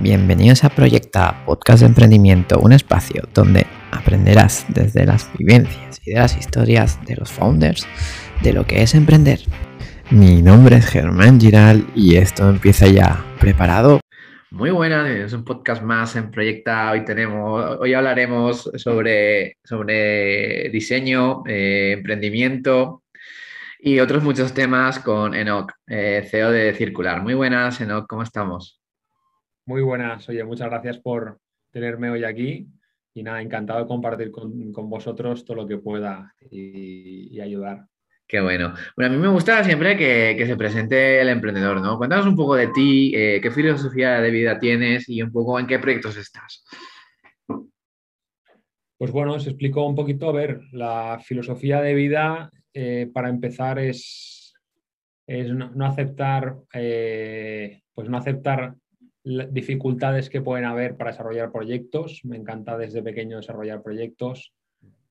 Bienvenidos a Proyecta, podcast de emprendimiento, un espacio donde aprenderás desde las vivencias y de las historias de los founders de lo que es emprender. Mi nombre es Germán Giral y esto empieza ya. ¿Preparado? Muy buenas, es un podcast más en Proyecta. Hoy tenemos, hoy hablaremos sobre, sobre diseño, eh, emprendimiento y otros muchos temas con Enoch, eh, CEO de Circular. Muy buenas, Enoch, ¿cómo estamos? Muy buenas, oye, muchas gracias por tenerme hoy aquí y nada, encantado de compartir con, vosotros todo lo que pueda y, ayudar. Qué bueno. Bueno, a mí me gusta siempre que, se presente el emprendedor, ¿no? Cuéntanos un poco de ti, eh, qué filosofía de vida tienes y un poco en qué proyectos estás. Pues bueno, os explico un poquito. A ver, la filosofía de vida, eh, para empezar, es, es no, aceptar, eh, pues no aceptar dificultades que pueden haber para desarrollar proyectos. Me encanta desde pequeño desarrollar proyectos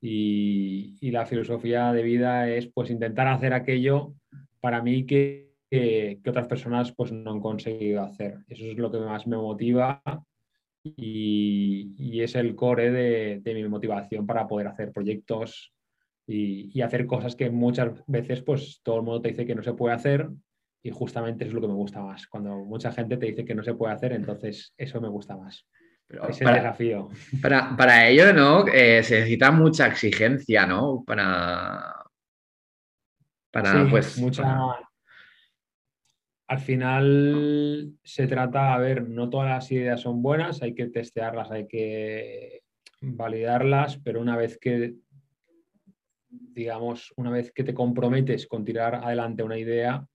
y, la filosofía de vida es pues intentar hacer aquello para mí que, que, otras personas pues no han conseguido hacer. Eso es lo que más me motiva y, es el core de, mi motivación para poder hacer proyectos y, y, hacer cosas que muchas veces pues todo el mundo te dice que no se puede hacer y justamente es lo que me gusta más. Cuando mucha gente te dice que no se puede hacer, entonces eso me gusta más. Pero es el desafío. Para, ello, ¿no? Eh, se necesita mucha exigencia, ¿no? Para. Para, pues. Mucha. Al final se trata, a ver, no todas las ideas son buenas, hay que testearlas, hay que validarlas, pero una vez que, digamos, una vez que te comprometes con tirar adelante una idea,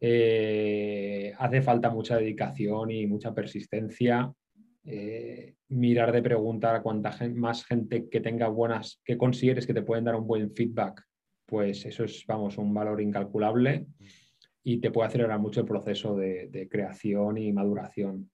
eh, hace falta mucha dedicación y mucha persistencia. Eh, mirar de preguntar a cuánta más gente que tenga buenas, que consideres que te pueden dar un buen feedback, pues eso es, vamos, un valor incalculable y te puede acelerar mucho el proceso de, creación y maduración.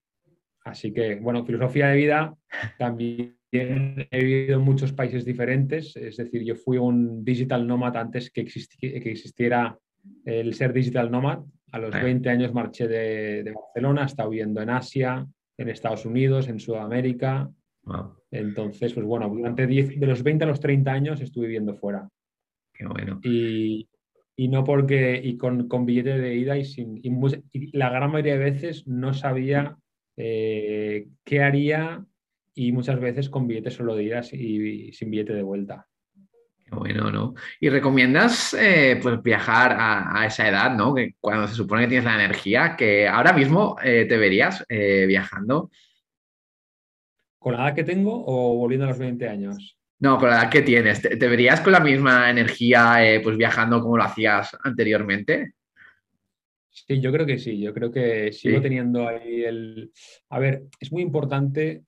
Así que, bueno, filosofía de vida, también he vivido en muchos países diferentes, es decir, yo fui un digital nomad antes que, que existiera el ser digital nomad. A los 20 años marché de, Barcelona, he estado viviendo en Asia, en Estados Unidos, en Sudamérica. Entonces, pues bueno, durante de los 20 a los 30 años estuve viviendo fuera. Qué bueno. Y, no porque, y con, con billete de ida y, sin, y, la gran mayoría de veces no sabía eh, qué haría y muchas veces con billete solo de ida y sin billete de vuelta. Bueno, ¿no? ¿Y recomiendas eh, pues viajar a, esa edad, ¿no? Que cuando se supone que tienes la energía, que ahora mismo eh, te verías eh, viajando. ¿Con la edad que tengo o volviendo a los 20 años? No, con la edad que tienes. ¿Te, verías con la misma energía pues viajando como lo hacías anteriormente? Sí, yo creo que sí. Yo creo que sigo teniendo ahí el. A ver, es muy importante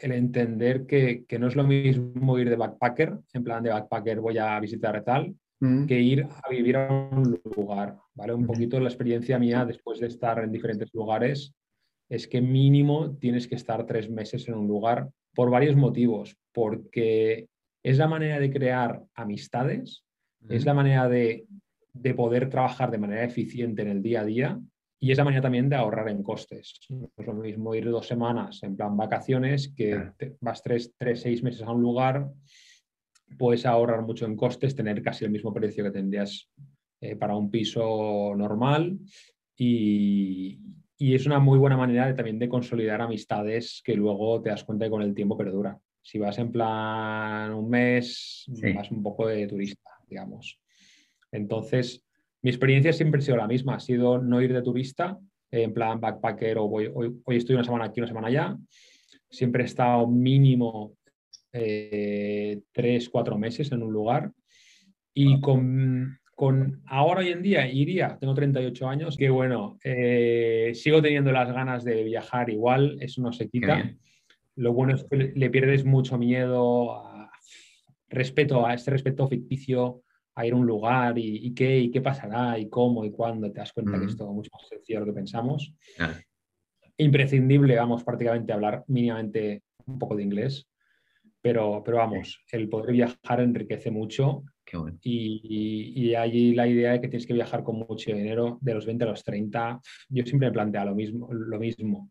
el entender que, no es lo mismo ir de backpacker, en plan de backpacker voy a visitar tal, mm. que ir a vivir a un lugar, ¿vale? Un poquito la experiencia mía después de estar en diferentes lugares es que mínimo tienes que estar tres meses en un lugar por varios motivos, porque es la manera de crear amistades, es la manera de, de poder trabajar de manera eficiente en el día a día y esa manera también de ahorrar en costes. No es lo mismo ir dos semanas en plan vacaciones que vas tres, tres, seis meses a un lugar, puedes ahorrar mucho en costes, tener casi el mismo precio que tendrías eh, para un piso normal y, es una muy buena manera de, también de consolidar amistades que luego te das cuenta que con el tiempo perdura. Si vas en plan un mes, vas un poco de turista, digamos. Entonces, mi experiencia siempre ha sido la misma, ha sido no ir de turista, en plan backpacker o voy, hoy, estoy una semana aquí, una semana allá. Siempre he estado mínimo eh, tres, cuatro meses en un lugar. Y con, con, ahora hoy en día iría, tengo 38 años, que bueno, eh, sigo teniendo las ganas de viajar igual, eso no se quita. Lo bueno es que le pierdes mucho miedo, a, respeto a este respeto ficticio a ir a un lugar y, qué, y qué pasará y cómo y cuándo, te das cuenta que es todo mucho más sencillo de lo que pensamos. Imprescindible, vamos, prácticamente hablar mínimamente un poco de inglés, pero, pero vamos, el poder viajar enriquece mucho y, y, allí la idea de que tienes que viajar con mucho dinero de los 20 a los 30, yo siempre me plantea lo mismo. Lo mismo.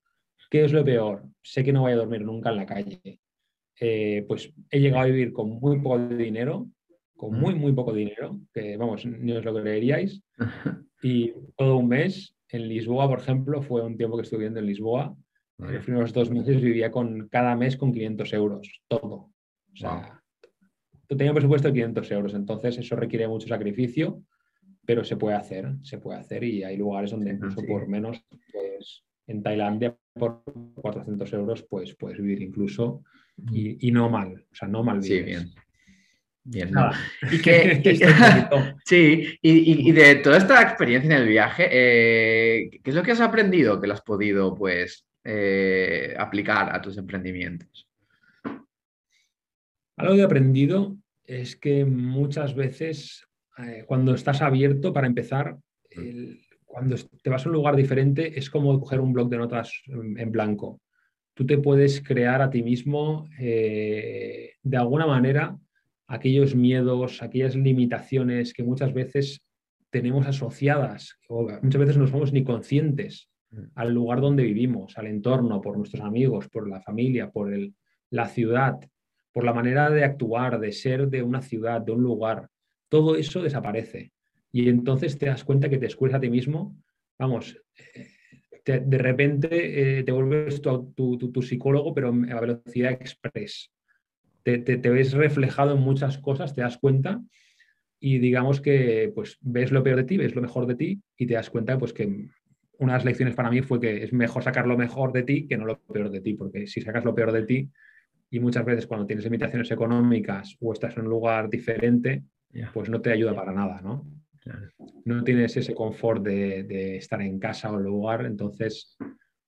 ¿Qué es lo peor? Sé que no voy a dormir nunca en la calle. Eh, pues he llegado a vivir con muy poco dinero, con muy, muy poco dinero, que vamos, ni os lo creeríais. Y todo un mes en Lisboa, por ejemplo, fue un tiempo que estuve viviendo en Lisboa. En los primeros dos meses vivía con cada mes con 500 euros, todo. O sea, tenía un presupuesto de 500 euros, entonces eso requiere mucho sacrificio, pero se puede hacer, se puede hacer y hay lugares donde incluso por menos, pues en Tailandia por 400 euros pues puedes vivir incluso y, no mal, o sea, no mal Sí, bien. Bien, Y que, sí, y, de toda esta experiencia en el viaje, eh, ¿qué es lo que has aprendido que lo has podido pues eh, aplicar a tus emprendimientos? Algo que he aprendido es que muchas veces eh, cuando estás abierto, para empezar, cuando te vas a un lugar diferente es como coger un blog de notas en blanco. Tú te puedes crear a ti mismo de alguna manera aquellos miedos, aquellas limitaciones que muchas veces tenemos asociadas o muchas veces no somos ni conscientes mm. al lugar donde vivimos, al entorno, por nuestros amigos, por la familia, por la ciudad, por la manera de actuar, de ser de una ciudad, de un lugar. Todo eso desaparece. Y entonces te das cuenta que te descubres a ti mismo, vamos, eh, de repente eh, te vuelves tu, psicólogo, pero a velocidad express. Te, ves reflejado en muchas cosas, te das cuenta y digamos que pues ves lo peor de ti, ves lo mejor de ti y te das cuenta pues que una de las lecciones para mí fue que es mejor sacar lo mejor de ti que no lo peor de ti, porque si sacas lo peor de ti y muchas veces cuando tienes limitaciones económicas o estás en un lugar diferente, pues no te ayuda para nada, ¿no? No tienes ese confort de, estar en casa o en lugar, entonces,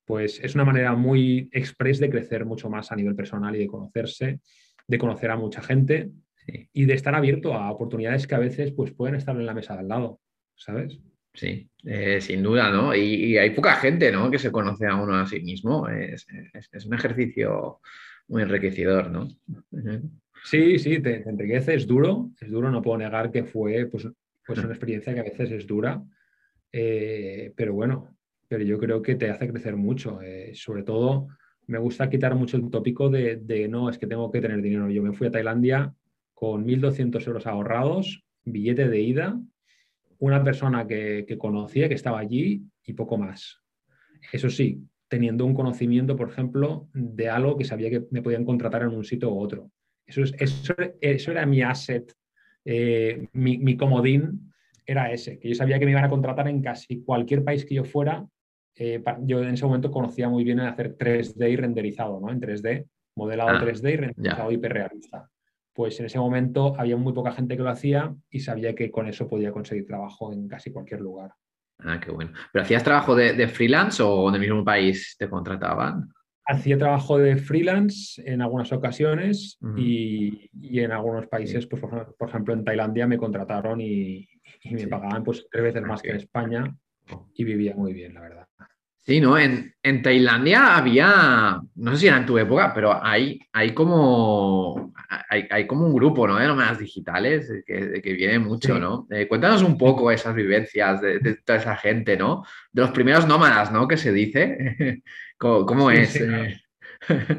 pues es una manera muy express de crecer mucho más a nivel personal y de conocerse, de conocer a mucha gente y de estar abierto a oportunidades que a veces pues, pueden estar en la mesa de al lado, ¿sabes? Sí, eh, sin duda, ¿no? Y, hay poca gente, ¿no? Que se conoce a uno a sí mismo. Es, un ejercicio muy enriquecedor, ¿no? Sí, sí, te, te, enriquece, es duro, es duro, no puedo negar que fue pues, pues una experiencia que a veces es dura, eh, pero bueno, pero yo creo que te hace crecer mucho. Eh, sobre todo, me gusta quitar mucho el tópico de, no, es que tengo que tener dinero. Yo me fui a Tailandia con 1.200 euros ahorrados, billete de ida, una persona que, conocía, que estaba allí y poco más. Eso sí, teniendo un conocimiento, por ejemplo, de algo que sabía que me podían contratar en un sitio u otro. Eso, es, eso, eso era mi asset eh, mi, comodín era ese, que yo sabía que me iban a contratar en casi cualquier país que yo fuera. Eh, yo en ese momento conocía muy bien hacer 3D y renderizado, ¿no? En 3D, modelado 3D ah, y renderizado hiperrealista. Pues en ese momento había muy poca gente que lo hacía y sabía que con eso podía conseguir trabajo en casi cualquier lugar. Ah, qué bueno. ¿Pero hacías trabajo de, de freelance o en el mismo país te contrataban? Hacía trabajo de freelance en algunas ocasiones y, en algunos países, pues, por, ejemplo, en Tailandia me contrataron y, me pagaban pues tres veces más que en España y vivía muy bien, la verdad. Sí, ¿no? En, Tailandia había, no sé si era en tu época, pero hay, hay, como, hay, como un grupo, ¿no? De nómadas digitales que, que viene mucho, ¿no? Eh, cuéntanos un poco esas vivencias de, de, toda esa gente, ¿no? De los primeros nómadas, ¿no? Que se dice. ¿Cómo, es? Eh?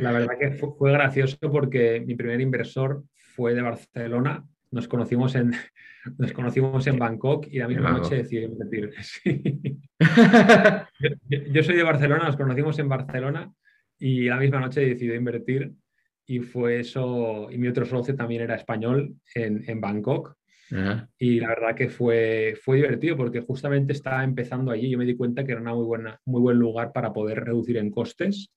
La verdad que fue, gracioso porque mi primer inversor fue de Barcelona. Nos conocimos en, nos conocimos en Bangkok y la misma noche decidí invertir. Yo, soy de Barcelona, nos conocimos en Barcelona y la misma noche decidí invertir y fue eso, y mi otro socio también era español en, en Bangkok. Y la verdad que fue, fue divertido porque justamente estaba empezando allí. Yo me di cuenta que era un muy, buena, muy buen lugar para poder reducir en costes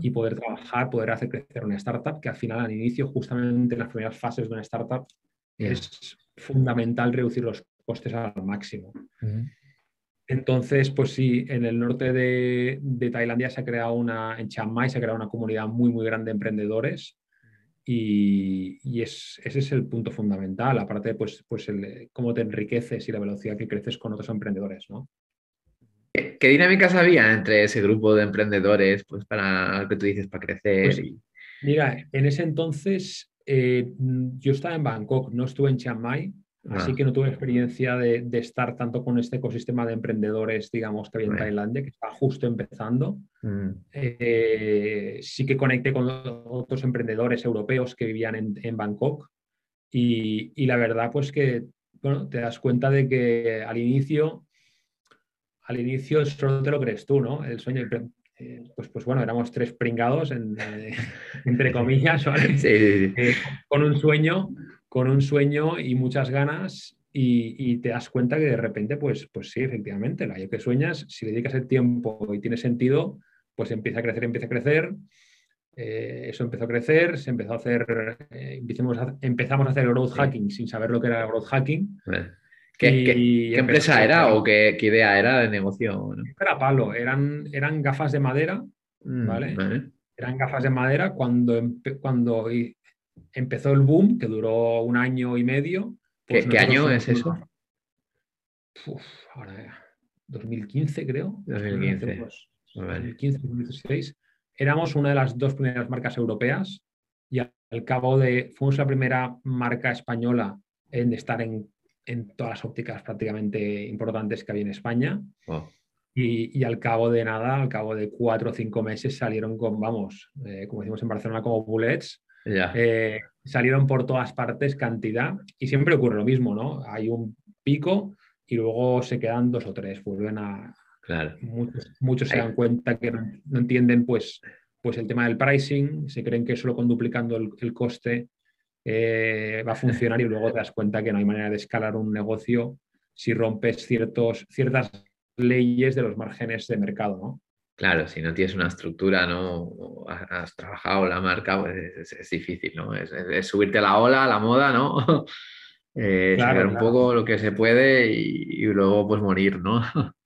y poder trabajar, poder hacer crecer una startup, que al final, al inicio, justamente en las primeras fases de una startup, es fundamental reducir los costes al máximo. Entonces, pues sí, en el norte de, de, Tailandia se ha creado una, en Chiang Mai se ha creado una comunidad muy, muy grande de emprendedores y, ese es el punto fundamental, aparte pues, pues el, cómo te enriqueces y la velocidad que creces con otros emprendedores, ¿no? ¿Qué, dinámicas había entre ese grupo de emprendedores pues, para lo que tú dices, para crecer? Pues, mira, en ese entonces eh, yo estaba en Bangkok, no estuve en Chiang Mai, Así Ah. que no tuve experiencia de, de estar tanto con este ecosistema de emprendedores, digamos, que había en. Tailandia, que estaba justo empezando. Mm, Eh, sí que conecté con otros emprendedores europeos que vivían en, en Bangkok y, y la verdad pues que bueno, te das cuenta de que al inicio, al inicio solo te lo crees tú, ¿no? El sueño, eh, pues, pues bueno, éramos tres pringados, en- eh, entre comillas, ¿vale? Sí, sí, sí. Eh, con un sueño, con un sueño y muchas ganas y, y te das cuenta que de repente, pues, pues sí, efectivamente, la que sueñas, si le dedicas el tiempo y tiene sentido, pues empieza a crecer, empieza a crecer. Eh, eso empezó a crecer, se empezó a hacer, eh, empezamos, a, empezamos a hacer growth hacking sin saber lo que era growth hacking. ¿Qué, Y qué- qué empezó empresa era o qué, qué idea era de negocio? ¿no? Era palo, eran, eran gafas de madera, Mm, Vale. eran gafas de madera cuando, empe- cuando empezó el boom, que duró un año y medio. ¿Qué, pues qué año es eso? Uf, ahora, 2015 creo. 2015. pues, Vale. 2015, 2016. Éramos una de las dos primeras marcas europeas y al al cabo de, fuimos la primera marca española en estar en, en todas las ópticas prácticamente importantes que había en España. Oh, Y, y al cabo de nada, al cabo de cuatro o cinco meses salieron con, vamos, eh, como decimos en Barcelona, como bullets, ya. eh, salieron por todas partes cantidad y siempre ocurre lo mismo, ¿no? Hay un pico y luego se quedan dos o tres, vuelven a... Claro. Muchos, muchos se Ahí. dan cuenta que no, no entienden pues, pues el tema del pricing, se creen que solo con duplicando el, el coste eh, va a funcionar y luego te das cuenta que no hay manera de escalar un negocio si rompes ciertos, ciertas leyes de los márgenes de mercado, ¿no? Claro, si no tienes una estructura, ¿no? Has, trabajado la marca, pues es, es difícil, ¿no? Es, es- es subirte a la ola, a la moda, ¿no? Eh, Claro, saber un claro. poco lo que se puede y, y luego pues morir, ¿no?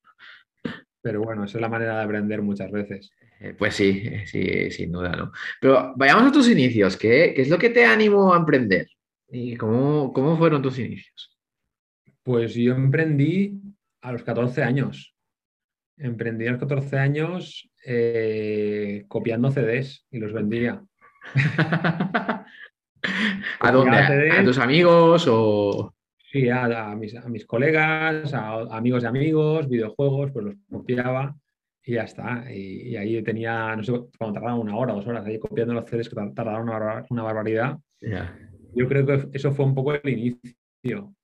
Pero bueno, esa es la manera de aprender muchas veces. Eh, Pues sí, eh, sí, sin duda, ¿no? Pero vayamos a tus inicios. ¿Qué, qué es lo que te animó a emprender? ¿Y cómo, cómo fueron tus inicios? Pues yo emprendí a los 14 años. Emprendí a los 14 años eh, copiando CDs y los vendía. ¿A dónde? ¿A, CDs. a tus amigos o...? Sí, a, a mis, a mis colegas, a, a amigos de amigos, videojuegos, pues los copiaba y ya está. Y, y ahí tenía, no sé, cuando tardaba una hora, dos horas ahí copiando los CDs que tar- tardaron una, una barbaridad. Ya. Yo creo que eso fue un poco el inicio.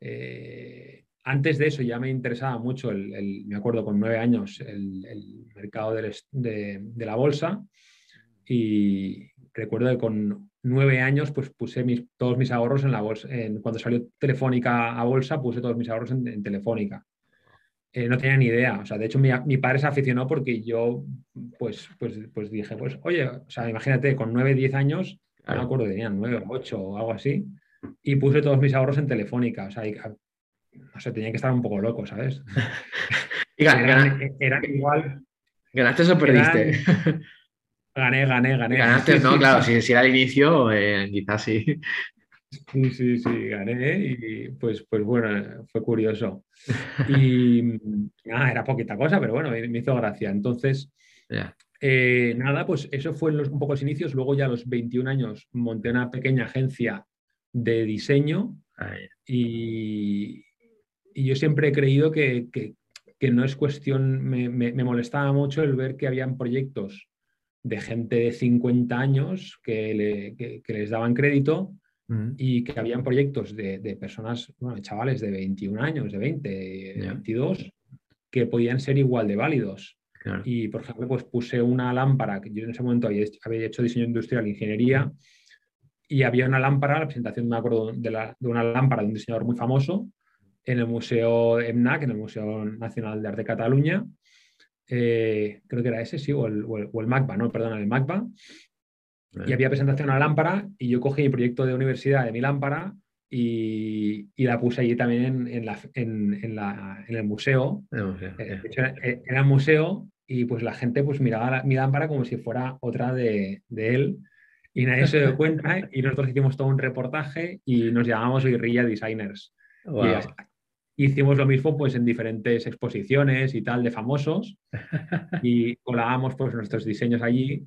Eh, antes de eso ya me interesaba mucho, el, el- me acuerdo con nueve años, el, el mercado del de, de la bolsa y recuerdo que con nueve años pues puse mis, todos mis ahorros en la bolsa. En- cuando salió Telefónica a bolsa puse todos mis ahorros en, en Telefónica. Eh, no tenía ni idea. O sea, de hecho, mi, mi padre se aficionó porque yo, pues, pues, pues dije, pues, oye, o sea, imagínate, con 9, 10 años, no me acuerdo, tenían 9 o 8 o algo así, y puse todos mis ahorros en Telefónica. O sea, y, no sé, tenían que estar un poco locos, ¿sabes? ¿Y eran igual. ¿Ganaste o perdiste? Gané, gané, gané. Ganaste, no, claro, si, si era el inicio, eh, quizás sí. Sí, sí, sí, gané y pues, pues bueno, fue curioso. Y nada, era poquita cosa, pero bueno, me hizo gracia. Entonces, eh, nada, pues eso fue en los, un poco los inicios. Luego ya a los 21 años monté una pequeña agencia de diseño y, y yo siempre he creído que, que- que no es cuestión, me, me- me molestaba mucho el ver que habían proyectos de gente de 50 años que, le- que- que les daban crédito Mm. y que habían proyectos de, de personas, bueno, chavales de 21 años, de 20, de Ya. 22, que podían ser igual de válidos. Claro. Y, por ejemplo, pues puse una lámpara, que yo en ese momento había, había hecho diseño industrial ingeniería, y había una lámpara, la presentación, me acuerdo, de, la- de una lámpara de un diseñador muy famoso en el Museo EMNAC, en el Museo Nacional de Arte de Cataluña. Eh, creo que era ese, sí, o el, o el, o el MACBA, no, perdón, el MACBA. Y había presentación a la lámpara y yo cogí mi proyecto de universidad de mi lámpara y, y la puse allí también en, en la- en- en la- el museo. Eh, era, era un museo y pues la gente pues miraba la- mi lámpara como si fuera otra de, de él y nadie se dio cuenta y nosotros hicimos todo un reportaje y nos llamamos Guerrilla Designers. Y Guau. as- hicimos lo mismo pues en diferentes exposiciones y tal de famosos y colábamos pues nuestros diseños allí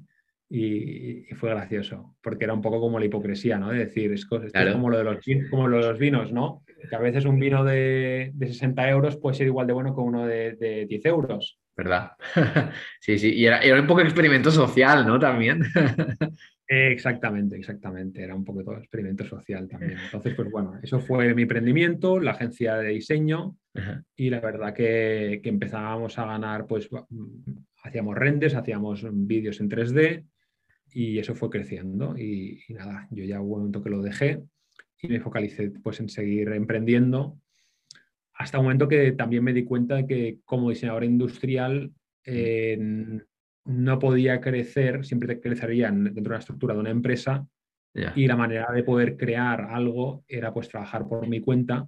y, y fue gracioso porque era un poco como la hipocresía, ¿no? De decir, es, esto es como lo de los, como lo de los vinos, ¿no? Que a veces un vino de, 60 euros puede ser igual de bueno que uno de, 10 euros. ¿Verdad? sí, sí. Y era, un poco experimento social, ¿no? También. exactamente, exactamente. Era un poco todo experimento social también. Entonces, pues bueno, eso fue mi emprendimiento, la agencia de diseño. Y la verdad que, que, empezábamos a ganar, pues hacíamos renders, hacíamos vídeos en 3D y eso fue creciendo. Y, nada, yo ya hubo un momento que lo dejé y me focalicé pues, en seguir emprendiendo hasta un momento que también me di cuenta de que como diseñador industrial eh, no podía crecer, siempre crecería dentro de una estructura de una empresa y la manera de poder crear algo era pues trabajar por mi cuenta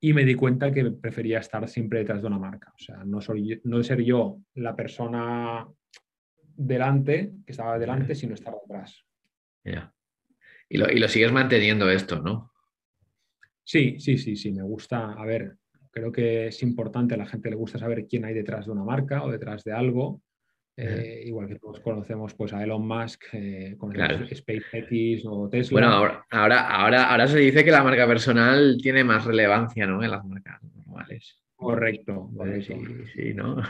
y me di cuenta que prefería estar siempre detrás de una marca. O sea, no, soy, no ser yo la persona delante, que estaba delante, sino estar detrás. Y, lo, y lo sigues manteniendo esto, ¿no? Sí, sí, sí, sí, me gusta. A ver, creo que es importante, a la gente le gusta saber quién hay detrás de una marca o detrás de algo. Eh, igual que todos conocemos pues, a Elon Musk eh, con SpaceX o Tesla. Bueno, ahora, ahora, ahora, se dice que la marca personal tiene más relevancia ¿no? en las marcas normales. Correcto, Sí, sí, ¿no?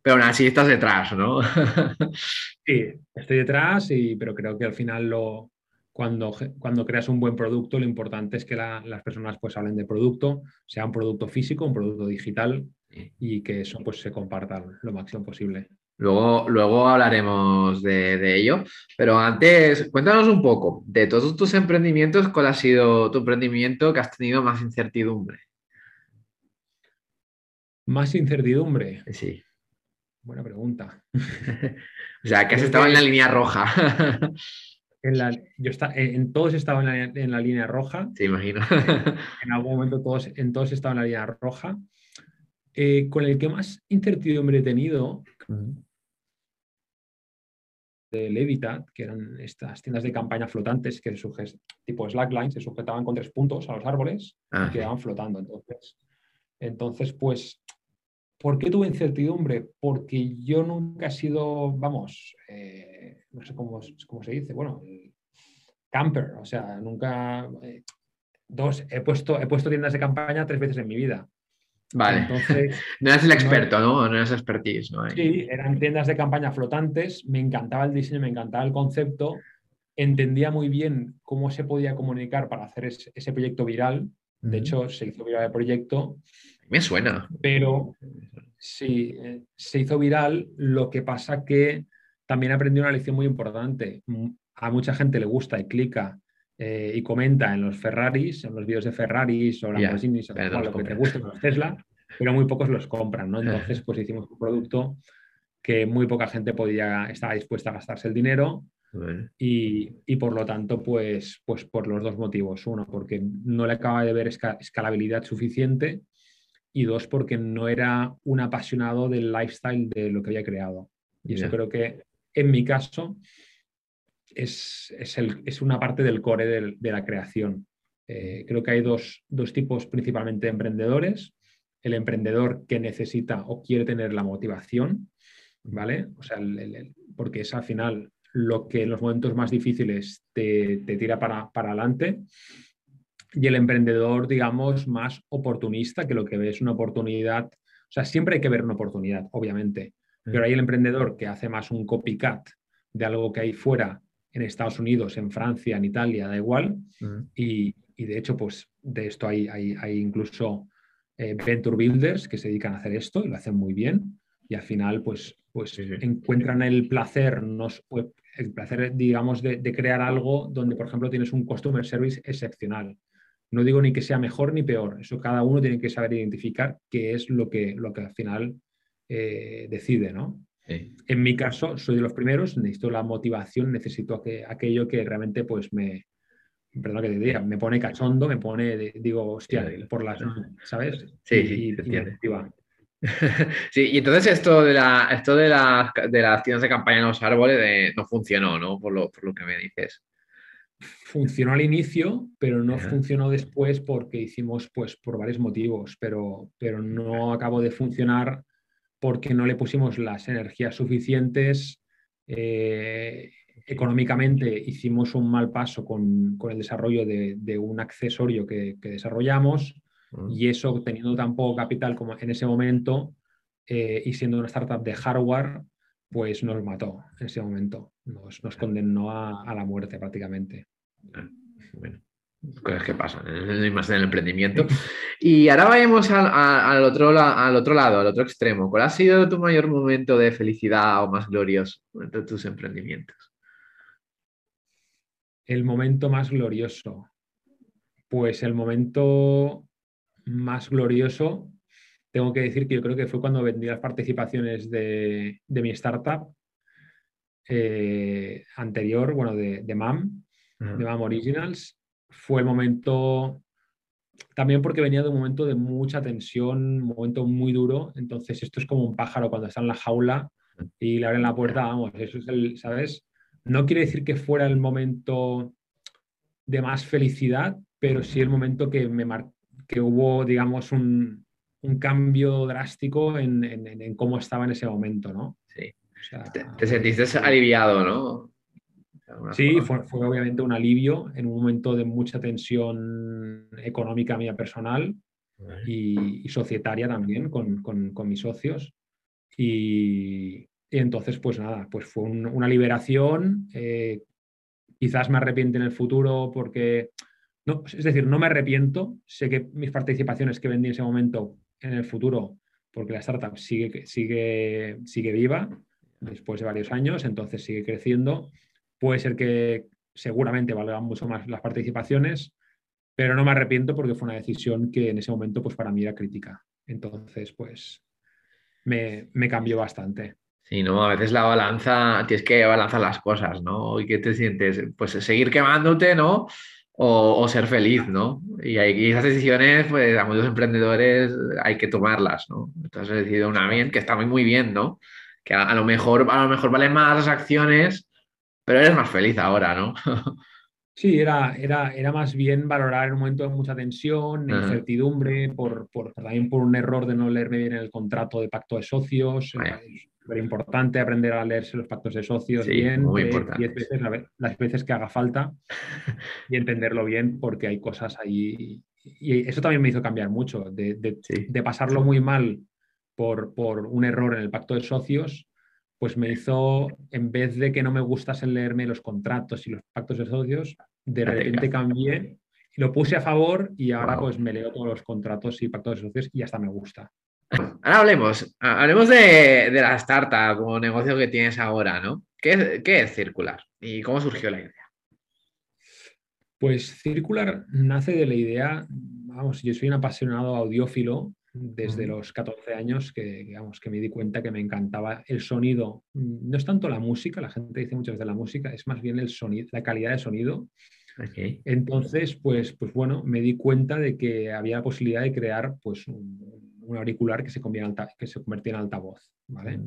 pero aún así estás detrás, ¿no? sí, estoy detrás, y, pero creo que al final lo, cuando, cuando creas un buen producto, lo importante es que las personas pues hablen de producto, sea un producto físico, un producto digital, y que eso pues se comparta lo máximo posible. Luego, luego hablaremos de, ello, pero antes cuéntanos un poco de todos tus emprendimientos, ¿cuál ha sido tu emprendimiento que has tenido más incertidumbre? Más incertidumbre. Sí. Buena pregunta. o sea, que has estado en la línea roja. en la, yo está, en, todos estaba en la, línea roja. Sí, imagino. en algún momento todos, en todos estaba en la línea roja. Eh, con el que más incertidumbre he tenido, de Levitat, que eran estas tiendas de campaña flotantes que tipo slackline, se sujetaban con tres puntos a los árboles y ah, quedaban flotando. Entonces, entonces, pues, ¿por qué tuve incertidumbre? Porque yo nunca he sido, vamos, eh, no sé cómo, se dice, bueno, camper, o sea, nunca... Eh, dos, he puesto, he puesto tiendas de campaña tres veces en mi vida. Vale. Entonces, no eres el experto, ¿no? No, eres expertise, ¿no? Sí, eran tiendas de campaña flotantes, me encantaba el diseño, me encantaba el concepto, entendía muy bien cómo se podía comunicar para hacer ese, proyecto viral. De hecho, se hizo viral el proyecto. Me suena. Pero sí, eh, se hizo viral, lo que pasa que también aprendí una lección muy importante. A mucha gente le gusta y clica eh, y comenta en los Ferraris, en los vídeos de Ferraris o Lamborghinis, o lo que te guste los Tesla, pero muy pocos los compran, ¿no? Entonces, pues hicimos un producto que muy poca gente podía, estaba dispuesta a gastarse el dinero y, por lo tanto, pues, pues por los dos motivos. Uno, porque no le acaba de ver escalabilidad suficiente y dos, porque no era un apasionado del lifestyle de lo que había creado. Y eso creo que, en mi caso, es, una parte del core de la creación. Eh, creo que hay dos, tipos principalmente de emprendedores. El emprendedor que necesita o quiere tener la motivación, ¿vale? O sea, porque es al final lo que en los momentos más difíciles te, tira para, para adelante. Y el emprendedor, digamos, más oportunista, que lo que ve es una oportunidad. O sea, siempre hay que ver una oportunidad, obviamente. Pero hay el emprendedor que hace más un copycat de algo que hay fuera en Estados Unidos, en Francia, en Italia, da igual. y, de hecho, pues de esto hay, hay, incluso eh, venture builders que se dedican a hacer esto y lo hacen muy bien. Y al final, pues, pues encuentran el placer, nos, el placer, digamos, de, crear algo donde, por ejemplo, tienes un customer service excepcional. No digo ni que sea mejor ni peor, eso cada uno tiene que saber identificar qué es lo que, lo que al final eh, decide, ¿no? En mi caso, soy de los primeros, necesito la motivación, necesito aquello que realmente pues me, perdón que te diga, me pone cachondo, me pone, digo, hostia, por las, ¿sabes? Sí, sí, sí, y entonces esto de la, esto de, la, de las tiendas de campaña en los árboles no funcionó, ¿no? Por lo, por lo, que me dices. Funcionó al inicio, pero no funcionó después porque hicimos, pues, por varios motivos, pero, pero no acabó de funcionar porque no le pusimos las energías suficientes eh, económicamente hicimos un mal paso con, el desarrollo de, un accesorio que, desarrollamos mm. y eso teniendo tan poco capital como en ese momento eh, y siendo una startup de hardware, pues nos mató en ese momento, nos, nos condenó a, la muerte prácticamente. Ah, bueno, cosas que pasan, más en el emprendimiento. Y ahora vayamos al, otro, al otro lado, al otro extremo. ¿Cuál ha sido tu mayor momento de felicidad o más glorioso entre tus emprendimientos? El momento más glorioso. Pues el momento más glorioso, tengo que decir que yo creo que fue cuando vendí las participaciones de, mi startup eh, anterior, bueno, de, de MAM, de MAM Originals. Fue el momento también porque venía de un momento de mucha tensión, un momento muy duro. Entonces, esto es como un pájaro cuando está en la jaula y le abren la puerta, vamos, eso es el, ¿sabes? No quiere decir que fuera el momento de más felicidad, pero sí el momento que, me que hubo, digamos, un, cambio drástico en, cómo estaba en ese momento, ¿no? Sí. te, sentiste aliviado, ¿no? Sí, fue, obviamente un alivio en un momento de mucha tensión económica mía personal y, societaria también con, mis socios. Y, entonces, pues nada, pues fue una liberación. Eh, quizás me arrepiente en el futuro porque, no, es decir, no me arrepiento. Sé que mis participaciones que vendí en ese momento en el futuro, porque la startup sigue, sigue, sigue viva después de varios años, entonces sigue creciendo Puede ser que seguramente valgan mucho más las participaciones, pero no me arrepiento porque fue una decisión que en ese momento pues para mí era crítica. Entonces, pues me, cambió bastante. Sí, ¿no? A veces la balanza, tienes que balanzar las cosas, ¿no? ¿Y qué te sientes? Pues seguir quemándote, ¿no? O, ser feliz, ¿no? Y, hay, esas decisiones, pues a muchos emprendedores hay que tomarlas, ¿no? Entonces he decidido una bien, que está muy, muy bien, ¿no? Que a, lo mejor, a lo mejor valen más las acciones pero eres más feliz ahora, ¿no? Sí, era, era, era más bien valorar en un momento de mucha tensión, incertidumbre, por, también por un error de no leerme bien el contrato de pacto de socios. Es súper importante aprender a leerse los pactos de socios bien, muy importante. veces, las veces que haga falta y entenderlo bien porque hay cosas ahí. Y eso también me hizo cambiar mucho, de, de, pasarlo muy mal por, por un error en el pacto de socios pues me hizo, en vez de que no me gustase leerme los contratos y los pactos de socios, de repente cambié y lo puse a favor y ahora pues me leo todos los contratos y pactos de socios y hasta me gusta. Ahora hablemos, hablemos de, la startup como negocio que tienes ahora, ¿no? ¿Qué, ¿Qué es Circular y cómo surgió la idea? Pues Circular nace de la idea, vamos, yo soy un apasionado audiófilo desde los 14 años que, digamos, que me di cuenta que me encantaba el sonido. No es tanto la música, la gente dice muchas veces la música, es más bien el sonido, la calidad de sonido. Entonces, pues, pues bueno, me di cuenta de que había la posibilidad de crear pues, un, auricular que se, que se convertía en altavoz, ¿vale?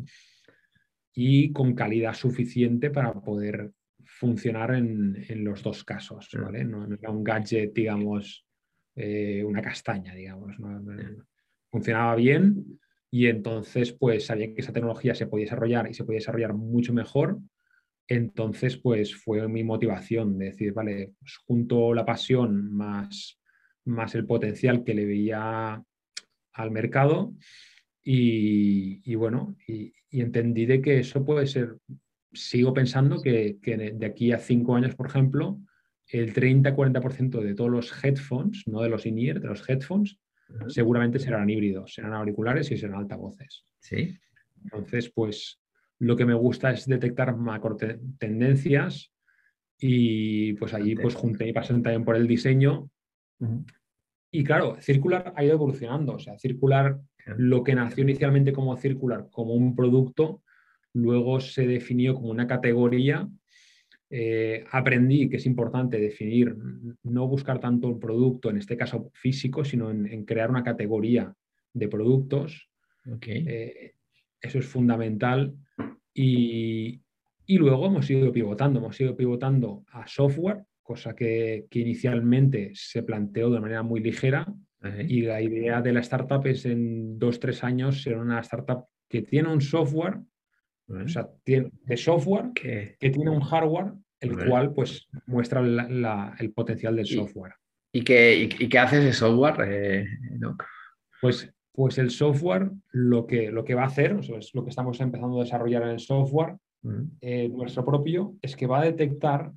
Y con calidad suficiente para poder funcionar en, los dos casos, ¿vale? No, era un gadget, digamos, eh, una castaña, digamos. ¿no? Funcionaba bien y entonces pues sabía que esa tecnología se podía desarrollar y se podía desarrollar mucho mejor. Entonces pues fue mi motivación de decir, vale, pues junto la pasión más, más el potencial que le veía al mercado y, bueno, y, entendí de que eso puede ser, sigo pensando que, que de aquí a cinco años, por ejemplo, el 30-40% de todos los headphones, no de los in-ear, de los headphones, seguramente serán híbridos, serán auriculares y serán altavoces. Sí. Entonces, pues lo que me gusta es detectar macro tendencias y pues allí pues junté y pasé también por el diseño. Y claro, Circular ha ido evolucionando. O sea, Circular, lo que nació inicialmente como Circular, como un producto, luego se definió como una categoría eh, aprendí que es importante definir, no buscar tanto un producto, en este caso físico, sino en, crear una categoría de productos. Eh, eso es fundamental. Y, luego hemos ido pivotando, hemos ido pivotando a software, cosa que, inicialmente se planteó de manera muy ligera. Y la idea de la startup es en dos, tres años ser una startup que tiene un software O sea, tiene, de software que tiene un hardware el cual pues muestra el potencial del software. ¿Y, qué, y, hace ese software? Eh, pues, pues el software lo que, lo que va a hacer, es lo que estamos empezando a desarrollar en el software, eh, nuestro propio, es que va a detectar,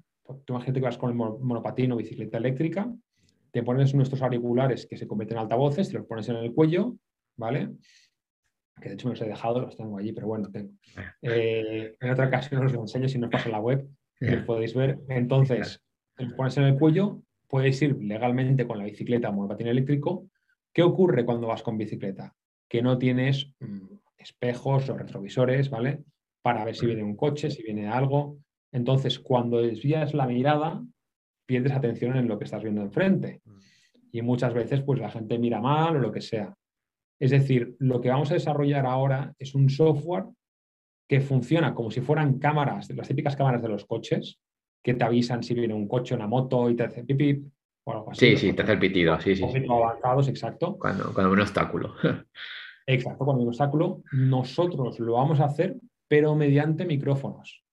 tú imagínate que vas con el monopatín o bicicleta eléctrica, te pones nuestros auriculares que se convierten en altavoces, te los pones en el cuello, ¿vale? Que de hecho me los he dejado, los tengo allí, pero bueno, tengo. Eh, en otra ocasión os lo enseño si no os paso la web podéis ver. Entonces, pones en el cuello, puedes ir legalmente con la bicicleta o monopatín eléctrico. ¿Qué ocurre cuando vas con bicicleta? Que no tienes mm, espejos o retrovisores, ¿vale? Para ver si viene un coche, si viene algo. Entonces, cuando desvías la mirada, pierdes atención en lo que estás viendo enfrente. Mm. Y muchas veces, pues la gente mira mal o lo que sea. Es decir, lo que vamos a desarrollar ahora es un software que funciona como si fueran cámaras, las típicas cámaras de los coches, que te avisan si viene un coche, una moto y te hace pipip o algo así. Sí, sí, te hace el pitido, sí, sí. avanzados, exacto. Cuando, cuando hay un obstáculo. Exacto, cuando hay un obstáculo, nosotros lo vamos a hacer, pero mediante micrófonos.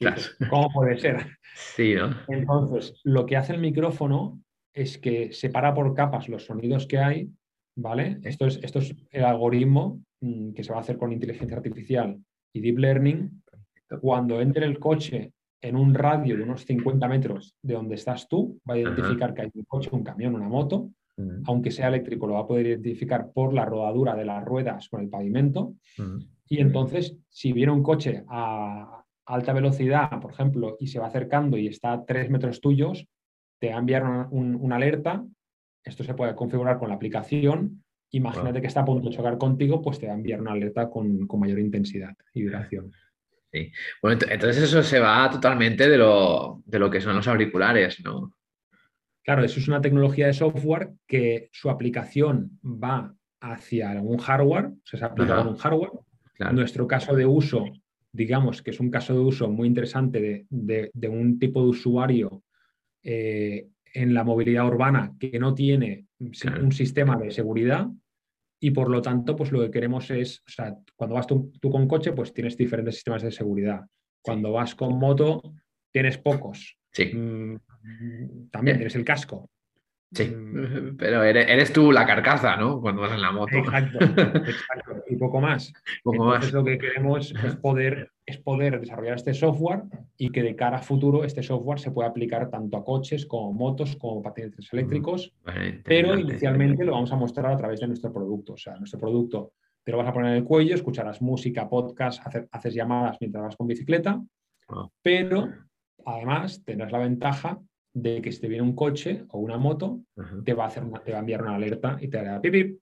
¿Cómo puede ser? Sí, ¿no? Entonces, lo que hace el micrófono es que separa por capas los sonidos que hay, ¿vale? Esto es, esto es el algoritmo Mm, que se va a hacer con inteligencia artificial y deep learning, cuando entre el coche en un radio de unos 50 metros de donde estás tú, va a identificar que hay un coche, un camión, una moto, aunque sea eléctrico, lo va a poder identificar por la rodadura de las ruedas con el pavimento. Y entonces, si viene un coche a alta velocidad, por ejemplo, y se va acercando y está a tres metros tuyos, te va a enviar una alerta. Esto se puede configurar con la aplicación Imagínate que está a punto de chocar contigo, pues te va a enviar una alerta con, mayor intensidad y duración. Sí. Bueno, entonces eso se va totalmente de lo, que son los auriculares, ¿no? Claro, eso es una tecnología de software que su aplicación va hacia algún hardware, o sea, se aplica a un hardware. Nuestro caso de uso, digamos que es un caso de uso muy interesante de, un tipo de usuario eh, en la movilidad urbana que no tiene un sistema de seguridad y por lo tanto, pues lo que queremos es, o sea, cuando vas tú, con coche, pues tienes diferentes sistemas de seguridad. Cuando vas con moto, tienes pocos. Sí. Mm, también tienes el casco. Sí, mm. pero eres, tú la carcasa, ¿no? Cuando vas en la moto. Exacto, exacto. Y poco más. Poco Entonces lo que queremos es poder, es poder desarrollar este software y que de cara a futuro este software se pueda aplicar tanto a coches como motos como patinetes eléctricos. pero inicialmente lo vamos a mostrar a través de nuestro producto. O sea, nuestro producto te lo vas a poner en el cuello, escucharás música, podcast, haces llamadas mientras vas con bicicleta, ah. pero además tendrás la ventaja de que si te viene un coche o una moto, te, va a hacer te va a enviar una alerta y te hará pip,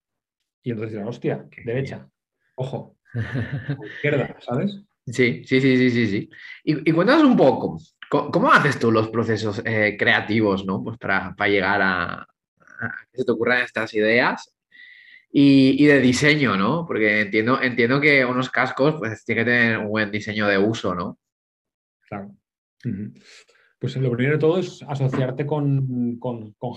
Y entonces dirás, hostia, derecha, ojo, izquierda, ¿sabes? Sí, sí, sí, sí, sí. sí. Y, cuéntanos un poco, ¿cómo, haces tú los procesos eh, creativos, ¿no? Pues para, llegar a, que se te ocurran estas ideas y, de diseño, ¿no? Porque entiendo, entiendo que unos cascos, pues, tienen que tener un buen diseño de uso, ¿no? Claro. Pues lo primero de todo es asociarte con,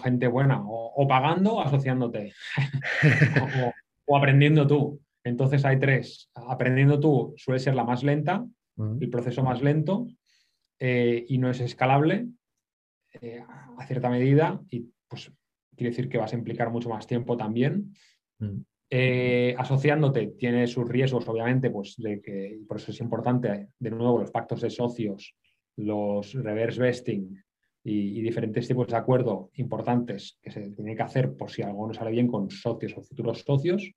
gente buena, o, pagando o asociándote, o, aprendiendo tú. Entonces hay tres. Aprendiendo tú suele ser la más lenta, el proceso más lento, eh, y no es escalable eh, a cierta medida, y pues quiere decir que vas a implicar mucho más tiempo también. Eh, asociándote tiene sus riesgos, obviamente, pues de que, por eso es importante, de nuevo, los pactos de socios los reverse vesting y, diferentes tipos de acuerdo importantes que se tienen que hacer por si algo no sale bien con socios o futuros socios.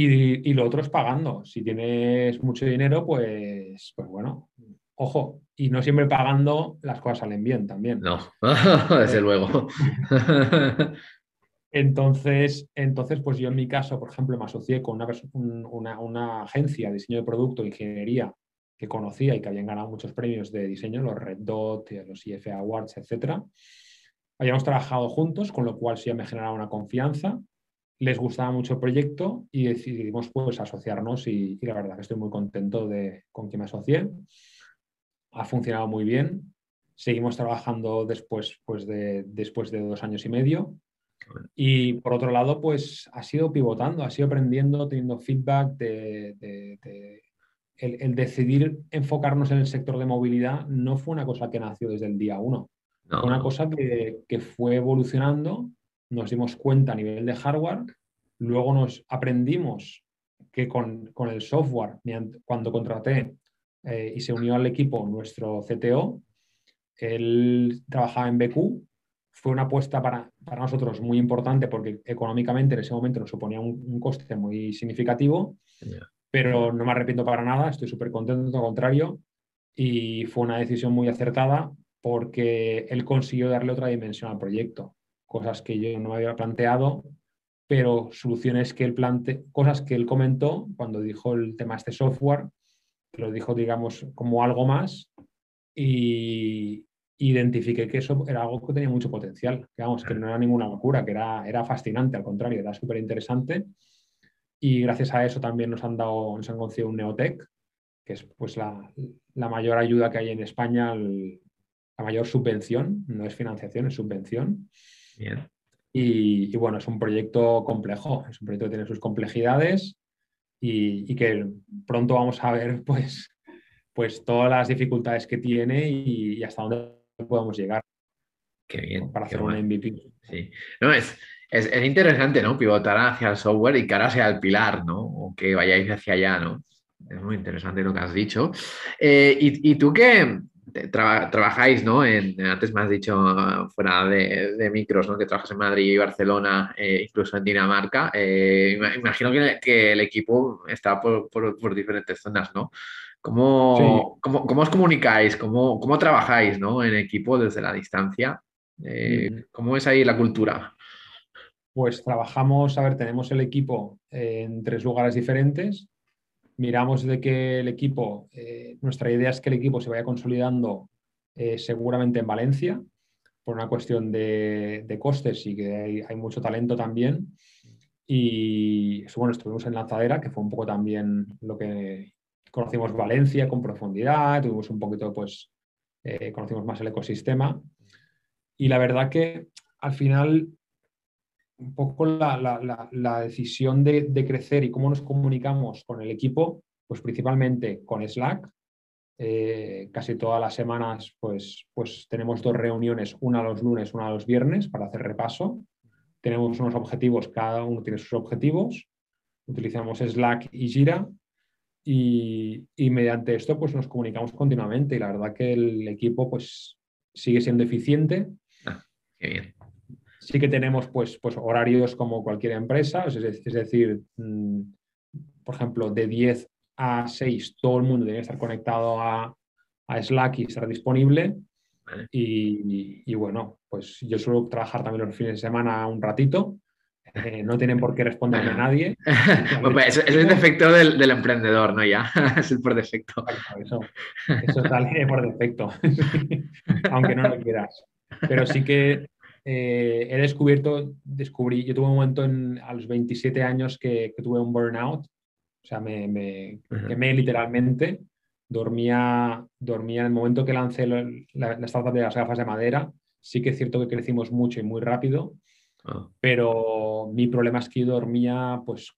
Y, lo otro es pagando. Si tienes mucho dinero, pues, pues bueno, ojo, y no siempre pagando las cosas salen bien también. No, desde luego. Entonces, entonces, pues yo en mi caso, por ejemplo, me asocié con una, una, una agencia de diseño de producto, ingeniería, que conocía y que habían ganado muchos premios de diseño, los Red Dot, los IFA Awards, etc. Habíamos trabajado juntos, con lo cual sí me generaba una confianza. Les gustaba mucho el proyecto y decidimos pues asociarnos y, la verdad que estoy muy contento de con quien me asocié. Ha funcionado muy bien. Seguimos trabajando después, pues de, después de dos años y medio. Y por otro lado, pues ha sido pivotando, ha sido aprendiendo, teniendo feedback de el, decidir enfocarnos en el sector de movilidad no fue una cosa que nació desde el día uno. fue una cosa que, que, fue evolucionando, nos dimos cuenta a nivel de hardware, luego nos aprendimos que con, con el software, cuando contraté eh, y se unió al equipo nuestro CTO, él trabajaba en BQ, fue una apuesta para, para nosotros muy importante porque económicamente en ese momento nos suponía un, coste muy significativo pero no me arrepiento para nada, estoy súper contento, al contrario, y fue una decisión muy acertada porque él consiguió darle otra dimensión al proyecto, cosas que yo no me había planteado, pero soluciones que él plante, cosas que él comentó cuando dijo el tema de este software, que lo dijo, digamos, como algo más, y identifiqué que eso era algo que tenía mucho potencial, que, vamos, que no era ninguna locura, que era, era fascinante, al contrario, era súper interesante y gracias a eso también nos han dado, nos han concedido un Neotec, que es pues la, mayor ayuda que hay en España, la mayor subvención, no es financiación, es subvención. Y, bueno, es un proyecto complejo, es un proyecto que tiene sus complejidades y, que pronto vamos a ver pues, pues todas las dificultades que tiene y, hasta dónde podemos llegar. Qué bien. Para hacer un MVP. Sí. No, es, es, interesante, ¿no? Pivotar hacia el software y que ahora sea el pilar, ¿no? O que vayáis hacia allá, ¿no? Es muy interesante lo que has dicho. Eh, y, tú qué trabajáis, ¿no? En, antes me has dicho fuera de, micros, ¿no? Que trabajas en Madrid y Barcelona, eh, incluso en Dinamarca. Eh, imagino que, el equipo está por, diferentes zonas, ¿no? ¿Cómo, ¿cómo, os comunicáis? ¿Cómo, ¿Cómo, trabajáis ¿no? en equipo desde la distancia? ¿Cómo es ahí la cultura? Pues trabajamos, a ver, tenemos el equipo en tres lugares diferentes. Miramos de que el equipo, eh, nuestra idea es que el equipo se vaya consolidando eh, seguramente en Valencia, por una cuestión de, costes y que hay, mucho talento también. Y bueno, estuvimos en Lanzadera, que fue un poco también lo que conocimos Valencia con profundidad, tuvimos un poquito, pues, eh, conocimos más el ecosistema. Y la verdad que al final un poco la, decisión de, crecer y cómo nos comunicamos con el equipo, pues principalmente con Slack. Eh, casi todas las semanas pues, pues tenemos dos reuniones, una los lunes, una los viernes, para hacer repaso. Tenemos unos objetivos, cada uno tiene sus objetivos. Utilizamos Slack y Jira y, mediante esto pues nos comunicamos continuamente y la verdad que el equipo pues sigue siendo eficiente. Ah, qué bien Sí que tenemos pues, pues horarios como cualquier empresa, es, decir, mm, por ejemplo, de 10 a 6 todo el mundo debe estar conectado a, Slack y estar disponible. Y, bueno, pues yo suelo trabajar también los fines de semana un ratito. Eh, no tienen por qué responderme a nadie. Pues eso, es el defecto del, emprendedor, ¿no? Ya, es el por defecto. Eso, eso sale por defecto, aunque no lo quieras. Pero sí que eh, he descubierto, descubrí, yo tuve un momento a los 27 años que, tuve un burnout, o sea, me, quemé literalmente, dormía, dormía en el momento que lancé la, la, startup de las gafas de madera, sí que es cierto que crecimos mucho y muy rápido, ah. pero mi problema es que yo dormía pues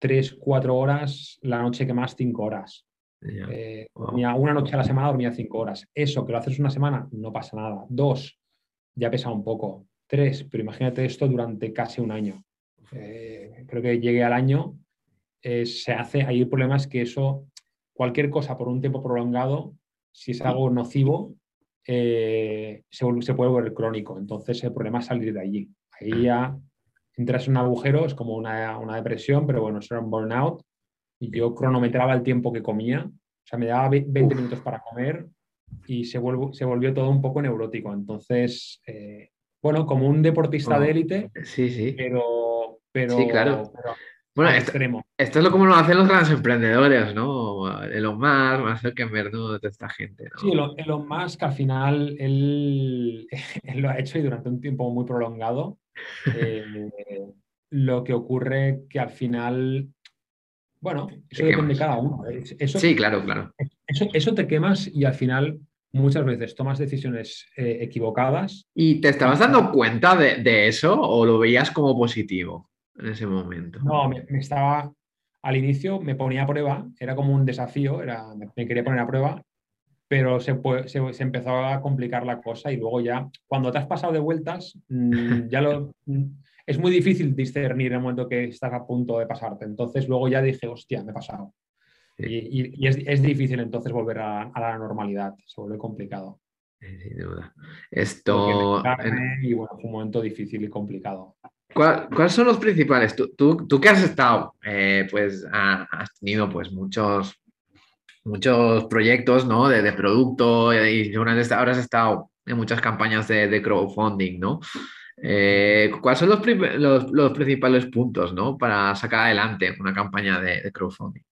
3, 4 horas, la noche que más 5 horas. Eh, una noche a la semana dormía 5 horas. Eso, que lo haces una semana, no pasa nada. Dos, ya pesa un poco. Tres, pero imagínate esto durante casi un año. Eh, creo que llegue al año, eh, se hace, hay el problema es que eso, cualquier cosa por un tiempo prolongado, si es algo nocivo, eh, se, se, puede volver crónico. Entonces el problema es salir de allí. Ahí ya entras en un agujero, es como una, una depresión, pero bueno, eso era un burnout. Y yo cronometraba el tiempo que comía. O sea, me daba 20 minutos para comer, y se, se volvió todo un poco neurótico. Entonces, eh, bueno, como un deportista de élite, sí, sí. Pero, pero, sí, claro. bueno, esto, esto, es lo como lo hacen los grandes emprendedores, ¿no? Elon Musk, más que ¿no? De esta gente. ¿no? Sí, Elon, Musk al final él, él, lo ha hecho y durante un tiempo muy prolongado. Eh, lo que ocurre que al final bueno, eso depende de cada uno. sí, claro, claro. Eso, te quemas y al final muchas veces tomas decisiones eh, equivocadas. ¿Y te estabas dando cuenta de, eso o lo veías como positivo en ese momento? No, me, estaba... al inicio me ponía a prueba, era como un desafío, era, me quería poner a prueba, pero se, se, empezó a complicar la cosa y luego ya, cuando te has pasado de vueltas, mm, ya lo, es muy difícil discernir el momento que estás a punto de pasarte. Entonces luego ya dije, hostia, me he pasado. Y, es, difícil entonces volver a, la normalidad, se vuelve complicado. sin duda. Esto... Y bueno, fue un momento difícil y complicado. ¿Cuáles son los principales? Tú, tú, que has estado, eh, pues has tenido pues muchos, muchos proyectos ¿no? de, de producto y seguramente ahora has estado en muchas campañas de, crowdfunding, ¿no? Eh, ¿Cuáles son los, los, principales puntos ¿no? para sacar adelante una campaña de, crowdfunding?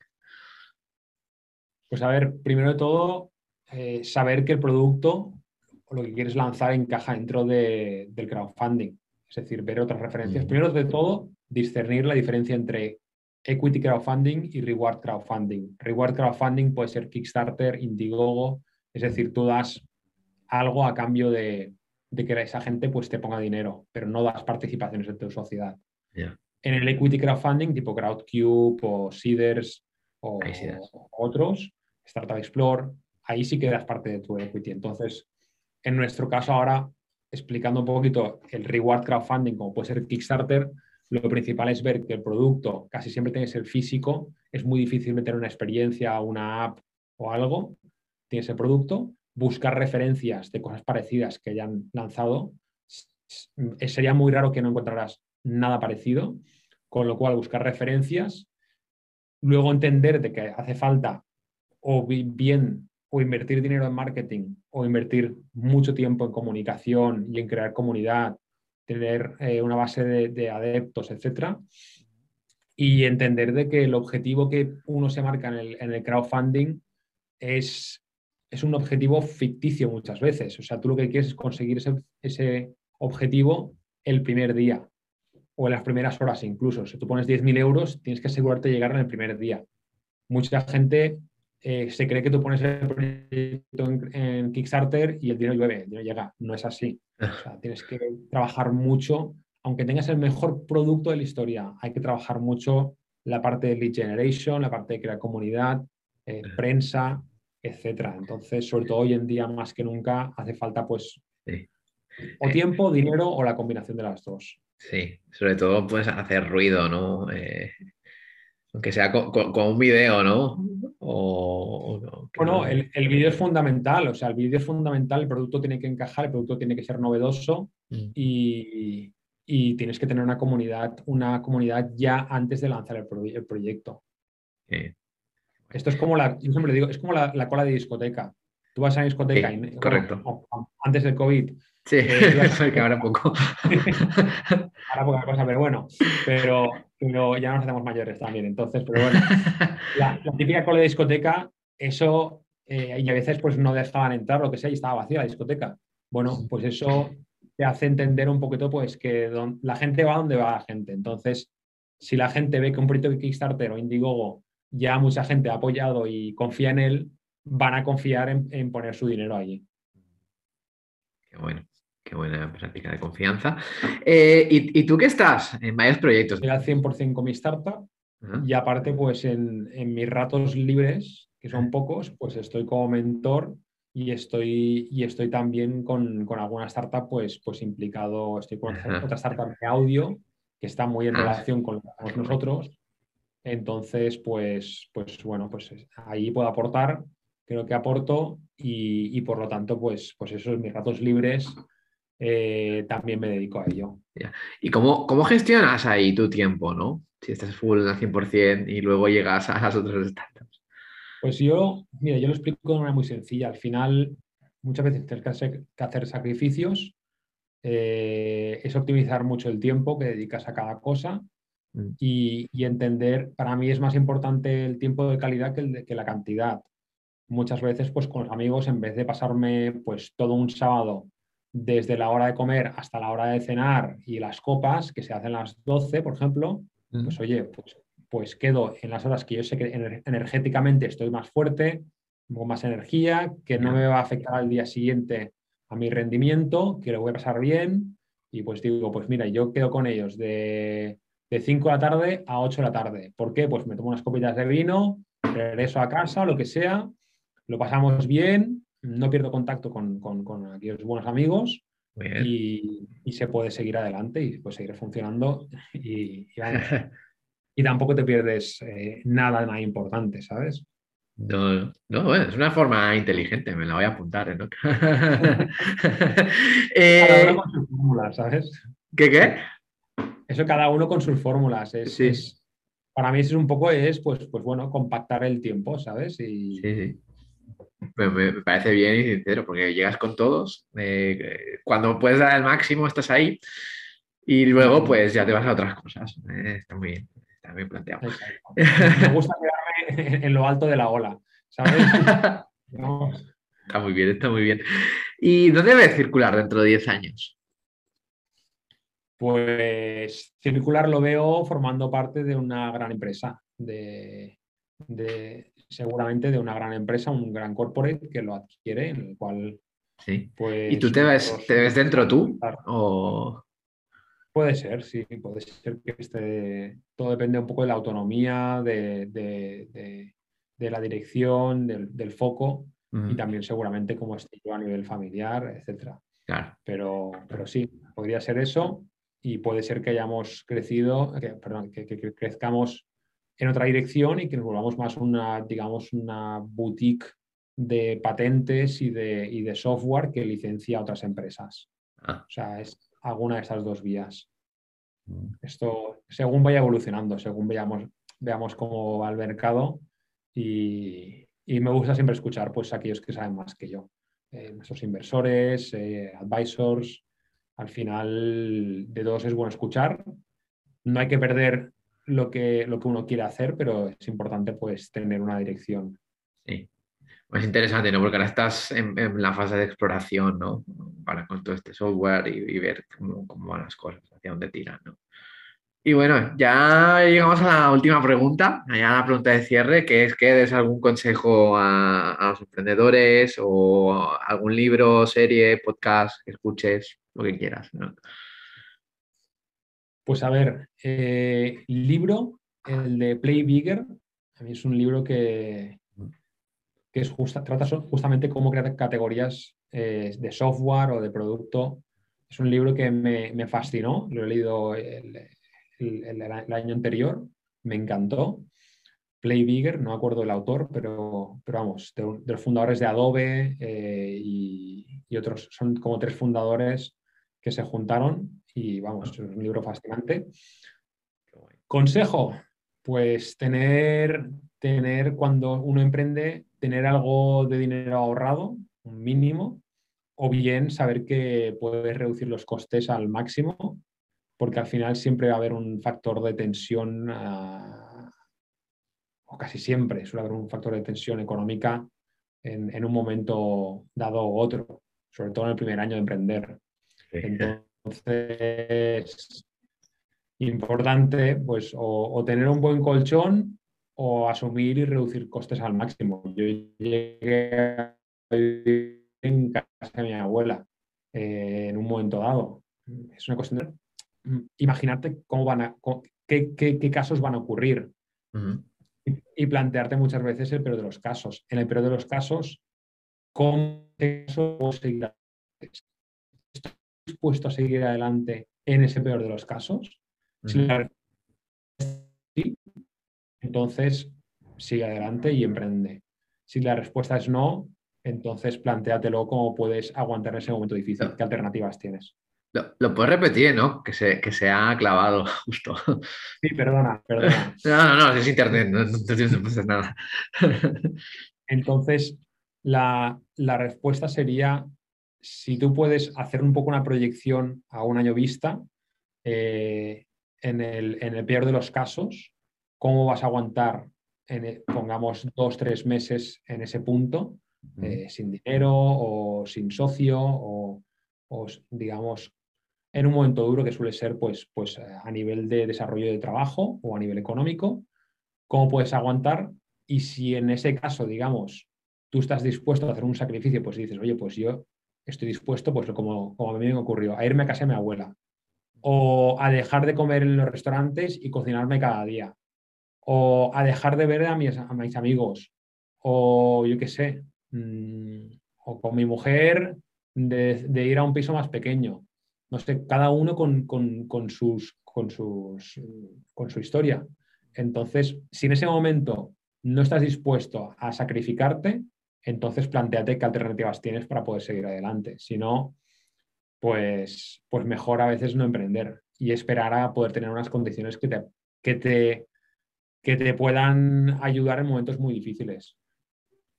Pues a ver, primero de todo, eh, saber que el producto o lo que quieres lanzar encaja dentro del crowdfunding es decir, ver otras referencias. Primero de todo, discernir la diferencia entre equity crowdfunding y reward crowdfunding. Reward crowdfunding puede ser Kickstarter, Indiegogo, es decir, tú das algo a cambio de, que esa gente pues, te ponga dinero, pero no das participaciones en tu sociedad. En el equity crowdfunding, tipo Crowdcube o Seeders o, o otros, Startup Explore, ahí sí que das parte de tu equity. Entonces, en nuestro caso ahora explicando un poquito el reward crowdfunding, como puede ser Kickstarter, lo principal es ver que el producto casi siempre tiene que ser físico, es muy difícil meter una experiencia, una app o algo, tiene ese producto, buscar referencias de cosas parecidas que hayan lanzado, sería muy raro que no encontraras nada parecido, con lo cual buscar referencias, luego entender de que hace falta o bien o invertir dinero en marketing o invertir mucho tiempo en comunicación y en crear comunidad, tener eh, una base de, adeptos, etcétera, y entender de que el objetivo que uno se marca en el, crowdfunding es, es, un objetivo ficticio muchas veces. O sea, tú lo que quieres es conseguir ese, ese objetivo el primer día o en las primeras horas incluso. Si tú pones 10.000 euros, tienes que asegurarte de llegar en el primer día. Mucha gente eh, se cree que tú pones el proyecto en, Kickstarter y el dinero llueve, el dinero llega. No es así. tienes que trabajar mucho, aunque tengas el mejor producto de la historia, hay que trabajar mucho la parte de lead generation, la parte de crear comunidad, eh, prensa, etcétera. Entonces, sobre todo hoy en día, más que nunca, hace falta pues o tiempo, dinero o la combinación de las dos. Sí, sobre todo pues hacer ruido, ¿no? Eh, aunque sea con, un video, ¿no? O, bueno, el, el vídeo es fundamental, o sea, el vídeo es fundamental, el producto tiene que encajar, el producto tiene que ser novedoso mm. y, tienes que tener una comunidad, una comunidad ya antes de lanzar el, proyecto. Esto es como la, yo siempre digo, es como la, cola de discoteca. Tú vas a la discoteca y, correcto. antes del COVID. Sí, eh, que ahora poco. ahora poca cosa, pero bueno, pero pero ya nos hacemos mayores también. Entonces, pero bueno, la, típica cola de discoteca, eso, eh, y a veces pues no dejaban entrar, lo que sea, y estaba vacía la discoteca. Bueno, pues eso te hace entender un poquito pues que la gente va donde va la gente. Entonces, si la gente ve que un proyecto de Kickstarter o Indiegogo ya mucha gente ha apoyado y confía en él, van a confiar en poner su dinero allí. Qué bueno. Qué buena práctica de confianza. Eh, ¿y, tú qué estás en varios proyectos? Estoy al 100% con mi startup y aparte, pues en, mis ratos libres, que son pocos, pues estoy como mentor y estoy, y estoy también con, alguna startup pues, pues implicado, estoy con otra startup de audio que está muy en ah. relación con nosotros. Entonces, pues, pues bueno, pues ahí puedo aportar, creo que aporto y, y por lo tanto, pues, pues eso, mis ratos libres eh, también me dedico a ello. ¿Y cómo, cómo, gestionas ahí tu tiempo, no? Si estás full al 100% y luego llegas a las otras startups. Pues yo, mira, yo lo explico de una manera muy sencilla. Al final, muchas veces tienes que hacer, sacrificios, eh, es optimizar mucho el tiempo que dedicas a cada cosa mm. y, entender, para mí es más importante el tiempo de calidad que, que la cantidad. Muchas veces, pues con los amigos, en vez de pasarme pues todo un sábado desde la hora de comer hasta la hora de cenar y las copas, que se hacen a las 12, por ejemplo, pues oye, pues, pues, quedo en las horas que yo sé que energéticamente estoy más fuerte, con más energía, que no me va a afectar al día siguiente a mi rendimiento, que lo voy a pasar bien. Y pues digo, pues mira, yo quedo con ellos de, de 5 de la tarde a 8 de la tarde. ¿Por qué? Pues me tomo unas copitas de vino, regreso a casa, lo que sea, lo pasamos bien, no pierdo contacto con, aquellos buenos amigos y, se puede seguir adelante y puede seguir funcionando y, y, tampoco te pierdes eh, nada, nada importante, ¿sabes? No, no, bueno, es una forma inteligente, me la voy a apuntar. ¿eh? ¿no? eh, con sus fórmulas, ¿sabes? ¿Qué qué? Eso cada uno con sus fórmulas. Es, para mí es un poco, es pues, pues bueno, compactar el tiempo, ¿sabes? Y... Sí, sí. Me, parece bien y sincero, porque llegas con todos. Eh, cuando puedes dar el máximo, estás ahí. Y luego, pues ya te vas a otras cosas. Eh, está muy bien, está bien planteado. Me gusta quedarme en lo alto de la ola, ¿sabes? Está muy bien, está muy bien. ¿Y dónde debe circular dentro de 10 años? Pues circular lo veo formando parte de una gran empresa, de, seguramente de una gran empresa, un gran corporate que lo adquiere, en el cual... Sí. Pues, ¿Y tú te ves, te ves dentro tú? O... Puede ser, sí, puede ser que esté... Todo depende un poco de la autonomía, de, la dirección, del, foco y también seguramente cómo esté yo a nivel familiar, etc. Claro. Pero, pero sí, podría ser eso y puede ser que hayamos crecido, que, perdón, que, crezcamos en otra dirección y que nos volvamos más una, digamos, una boutique de patentes y de, y de software que licencia a otras empresas. Ah. O sea, es alguna de estas dos vías. Mm. Esto, según vaya evolucionando, según veamos, veamos cómo va el mercado y, y me gusta siempre escuchar pues aquellos que saben más que yo, eh, nuestros inversores, eh, advisors, al final de todos es bueno escuchar. No hay que perder lo que, lo que uno quiere hacer, pero es importante pues tener una dirección. Sí. Es interesante, ¿no? Porque ahora estás en, la fase de exploración, ¿no? Para con todo este software y, ver cómo, van las cosas, hacia dónde tiran, ¿no? Y bueno, ya llegamos a la última pregunta, ya la pregunta de cierre, que es que des algún consejo a, los emprendedores o algún libro, serie, podcast que escuches lo que quieras. Pues a ver, eh, libro, el de Play Bigger, a mí es un libro que, que trata justamente cómo crear categorías eh, de software o de producto. Es un libro que me, fascinó, lo he leído el, año anterior, me encantó. Play Bigger, no acuerdo el autor, pero, pero vamos, de, los fundadores de Adobe eh, y, y, otros, son como tres fundadores que se juntaron y vamos, es un libro fascinante. Consejo, pues tener, tener cuando uno emprende, tener algo de dinero ahorrado, un mínimo, o bien saber que puedes reducir los costes al máximo, porque al final siempre va a haber un factor de tensión, ah, o casi siempre suele haber un factor de tensión económica en, en un momento dado u otro, sobre todo en el primer año de emprender. Entonces, importante, pues, o, tener un buen colchón o asumir y reducir costes al máximo. Yo llegué a vivir en casa de mi abuela eh, en un momento dado. Es una cuestión de imaginarte cómo van a, qué, casos van a ocurrir y, plantearte muchas veces el peor de los casos. En el peor de los casos, ¿cómo puedo seguir dispuesto a seguir adelante en ese peor de los casos? Si sí, entonces sigue adelante y emprende. Si la respuesta es no, entonces planteatelo cómo puedes aguantar ese momento difícil. ¿Qué alternativas tienes? Lo, puedes repetir, ¿no? Que se, que se ha clavado justo. Sí, perdona, perdona. No, no, no, es internet, no, no, nada. Entonces, la, la respuesta sería si tú puedes hacer un poco una proyección a un año vista, eh, en, el, peor de los casos, cómo vas a aguantar, en pongamos dos, tres meses en ese punto, eh, sin dinero o sin socio o, digamos, en un momento duro que suele ser pues, pues a nivel de desarrollo de trabajo o a nivel económico, cómo puedes aguantar y si en ese caso, digamos, tú estás dispuesto a hacer un sacrificio, pues dices, oye, pues yo estoy dispuesto, pues como, como a mí me ocurrió, a irme a casa de mi abuela. o a dejar de comer en los restaurantes y cocinarme cada día, o a dejar de ver a mis, a mis amigos, o yo qué sé, mm, o con mi mujer de, ir a un piso más pequeño. No sé, cada uno con, sus, con, sus, con su historia. Entonces, si en ese momento no estás dispuesto a sacrificarte, entonces planteate qué alternativas tienes para poder seguir adelante. Si no, pues, pues mejor a veces no emprender y esperar a poder tener unas condiciones que te, que te, que te puedan ayudar en momentos muy difíciles.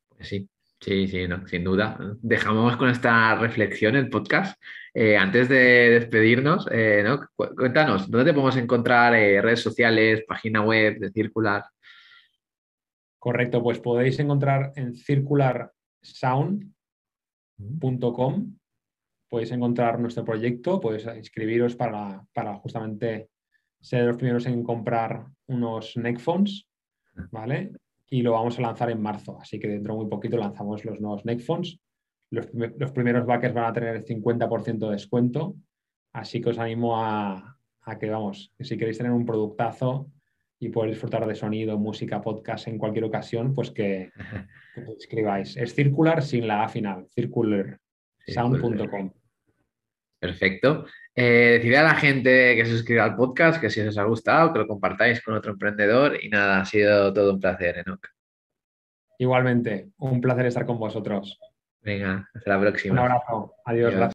Pues sí, sí, sí, sin duda. Dejamos con esta reflexión el podcast. Eh, antes de despedirnos, eh, cuéntanos, ¿dónde te podemos encontrar? Eh, redes sociales, página web de Circular. Correcto, pues podéis encontrar en circularsound.com, podéis encontrar nuestro proyecto, podéis inscribiros para, justamente ser los primeros en comprar unos neckphones, ¿vale? Y lo vamos a lanzar en marzo, así que dentro de muy poquito lanzamos los nuevos neckphones. Los, los primeros backers van a tener el 50% de descuento, así que os animo a, a que, vamos, si queréis tener un productazo, y poder disfrutar de sonido, música, podcast en cualquier ocasión, pues que, escribáis. Es circular sin la A final, circularsound.com. Perfecto. Eh, a la gente que se suscriba al podcast, que si os ha gustado, que lo compartáis con otro emprendedor y nada, ha sido todo un placer, Enoch. Igualmente, un placer estar con vosotros. Venga, hasta la próxima. Un abrazo. Adiós.